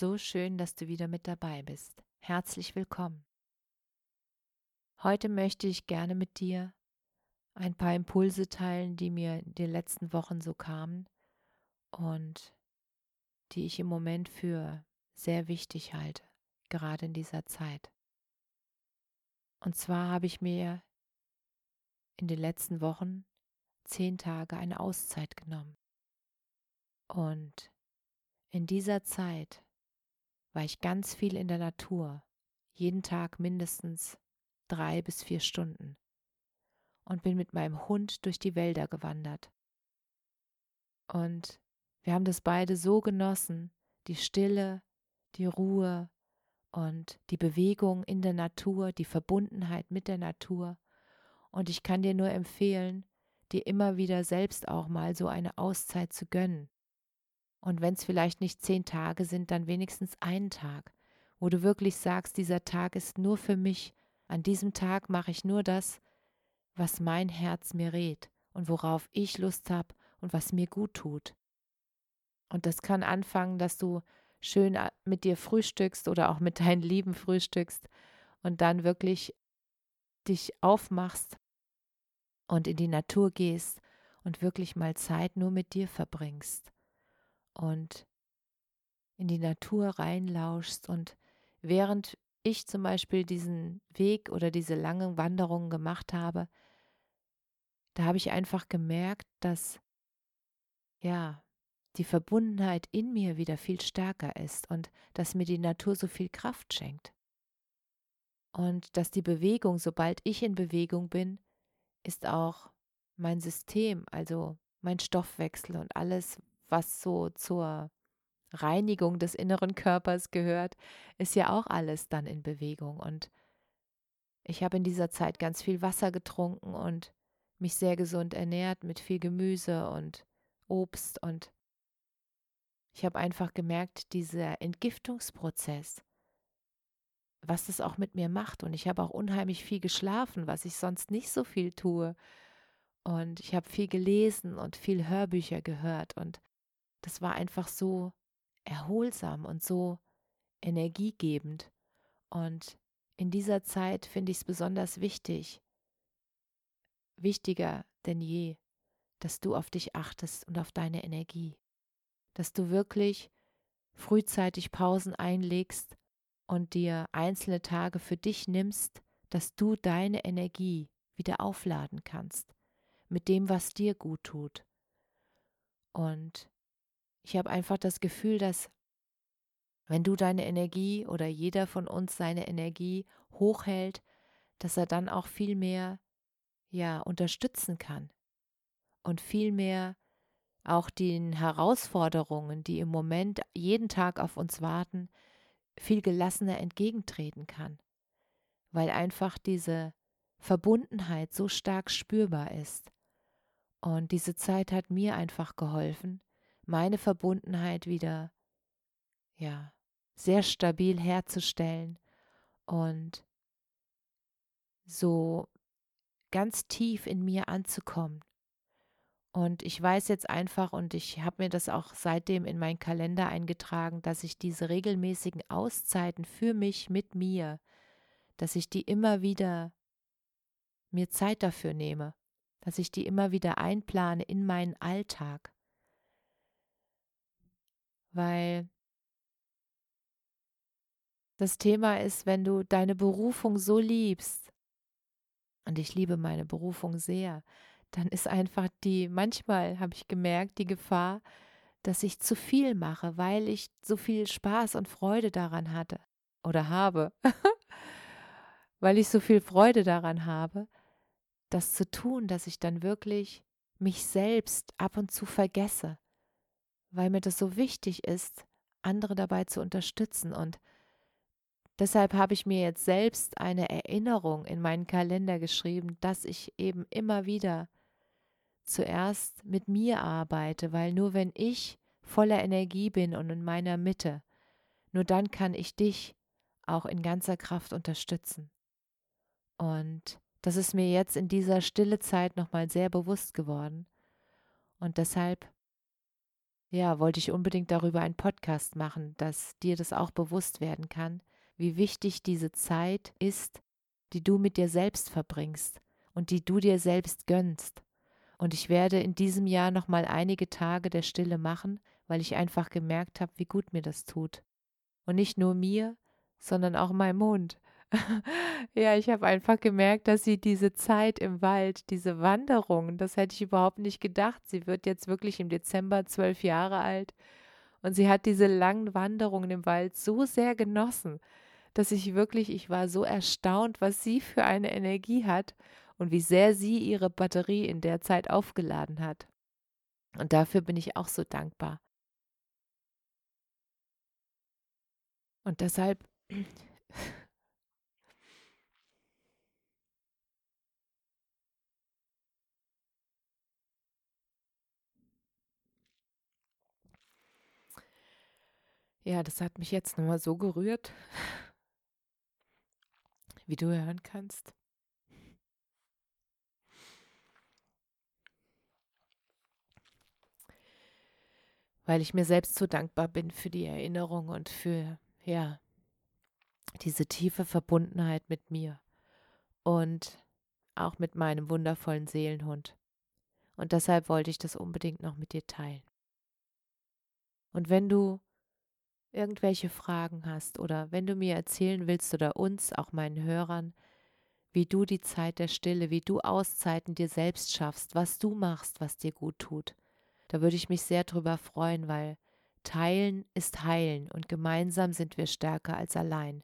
So schön, dass du wieder mit dabei bist. Herzlich willkommen. Heute möchte ich gerne mit dir ein paar Impulse teilen, die mir in den letzten Wochen so kamen und die ich im Moment für sehr wichtig halte, gerade in dieser Zeit. Und zwar habe ich mir in den letzten Wochen zehn Tage eine Auszeit genommen. Und in dieser Zeit war ich ganz viel in der Natur, jeden Tag mindestens drei bis vier Stunden und bin mit meinem Hund durch die Wälder gewandert. Und wir haben das beide so genossen, die Stille, die Ruhe und die Bewegung in der Natur, die Verbundenheit mit der Natur. Und ich kann dir nur empfehlen, dir immer wieder selbst auch mal so eine Auszeit zu gönnen. Und wenn es vielleicht nicht zehn Tage sind, dann wenigstens einen Tag, wo du wirklich sagst, dieser Tag ist nur für mich. An diesem Tag mache ich nur das, was mein Herz mir rät und worauf ich Lust habe und was mir gut tut. Und das kann anfangen, dass du schön äh, mit dir frühstückst oder auch mit deinen Lieben frühstückst und dann wirklich dich aufmachst und in die Natur gehst und wirklich mal Zeit nur mit dir verbringst und in die Natur reinlauschst und während ich zum Beispiel diesen Weg oder diese langen Wanderungen gemacht habe, da habe ich einfach gemerkt, dass ja, die Verbundenheit in mir wieder viel stärker ist und dass mir die Natur so viel Kraft schenkt. Und dass die Bewegung, sobald ich in Bewegung bin, ist auch mein System, also mein Stoffwechsel und alles, was so zur Reinigung des inneren Körpers gehört, ist ja auch alles dann in Bewegung. Und ich habe in dieser Zeit ganz viel Wasser getrunken und mich sehr gesund ernährt mit viel Gemüse und Obst und ich habe einfach gemerkt, dieser Entgiftungsprozess, was das auch mit mir macht. Und ich habe auch unheimlich viel geschlafen, was ich sonst nicht so viel tue. Und ich habe viel gelesen und viel Hörbücher gehört. Und das war einfach so erholsam und so energiegebend. Und in dieser Zeit finde ich es besonders wichtig, wichtiger denn je, dass du auf dich achtest und auf deine Energie, dass du wirklich frühzeitig Pausen einlegst und dir einzelne Tage für dich nimmst, dass du deine Energie wieder aufladen kannst mit dem, was dir gut tut. Und ich habe einfach das Gefühl, dass wenn du deine Energie oder jeder von uns seine Energie hochhält, dass er dann auch viel mehr ja unterstützen kann und viel mehr auch den Herausforderungen, die im Moment jeden Tag auf uns warten, viel gelassener entgegentreten kann, weil einfach diese Verbundenheit so stark spürbar ist. Und diese Zeit hat mir einfach geholfen, meine Verbundenheit wieder, ja, sehr stabil herzustellen und so ganz tief in mir anzukommen. Und ich weiß jetzt einfach, und ich habe mir das auch seitdem in meinen Kalender eingetragen, dass ich diese regelmäßigen Auszeiten für mich mit mir, dass ich die immer wieder mir Zeit dafür nehme, dass ich die immer wieder einplane in meinen Alltag weil das Thema ist, wenn du deine Berufung so liebst, und ich liebe meine Berufung sehr, dann ist einfach die, manchmal habe ich gemerkt, die Gefahr, dass ich zu viel mache, weil ich so viel Spaß und Freude daran hatte. oder habe, weil ich so viel Freude daran habe, das zu tun, dass ich dann wirklich mich selbst ab und zu vergesse, weil mir das so wichtig ist, andere dabei zu unterstützen. Und deshalb habe ich mir jetzt selbst eine Erinnerung in meinen Kalender geschrieben, dass ich eben immer wieder zuerst mit mir arbeite, weil nur wenn ich voller Energie bin und in meiner Mitte, nur dann kann ich dich auch in ganzer Kraft unterstützen. Und das ist mir jetzt in dieser stille Zeit nochmal sehr bewusst geworden. Und deshalb, ja, wollte ich unbedingt darüber einen Podcast machen, dass dir das auch bewusst werden kann, wie wichtig diese Zeit ist, die du mit dir selbst verbringst und die du dir selbst gönnst. Und ich werde in diesem Jahr nochmal einige Tage der Stille machen, weil ich einfach gemerkt habe, wie gut mir das tut. Und nicht nur mir, sondern auch meinem Mond. ja, ich habe einfach gemerkt, dass sie diese Zeit im Wald, diese Wanderung, das hätte ich überhaupt nicht gedacht. Sie wird jetzt wirklich im Dezember zwölf Jahre alt und sie hat diese langen Wanderungen im Wald so sehr genossen, dass ich wirklich, ich war so erstaunt, was sie für eine Energie hat und wie sehr sie ihre Batterie in der Zeit aufgeladen hat. Und dafür bin ich auch so dankbar. Und deshalb Ja, das hat mich jetzt nochmal so gerührt, wie du hören kannst. Weil ich mir selbst so dankbar bin für die Erinnerung und für, ja, diese tiefe Verbundenheit mit mir und auch mit meinem wundervollen Seelenhund. Und deshalb wollte ich das unbedingt noch mit dir teilen. Und wenn du irgendwelche Fragen hast oder wenn du mir erzählen willst oder uns, auch meinen Hörern, wie du die Zeit der Stille, wie du Auszeiten dir selbst schaffst, was du machst, was dir gut tut, da würde ich mich sehr drüber freuen, weil Teilen ist Heilen und gemeinsam sind wir stärker als allein.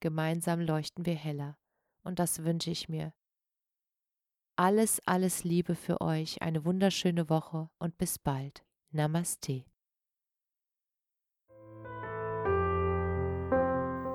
Gemeinsam leuchten wir heller. Und das wünsche ich mir. Alles, alles Liebe für euch, eine wunderschöne Woche und bis bald. Namaste.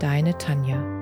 Deine Tanja.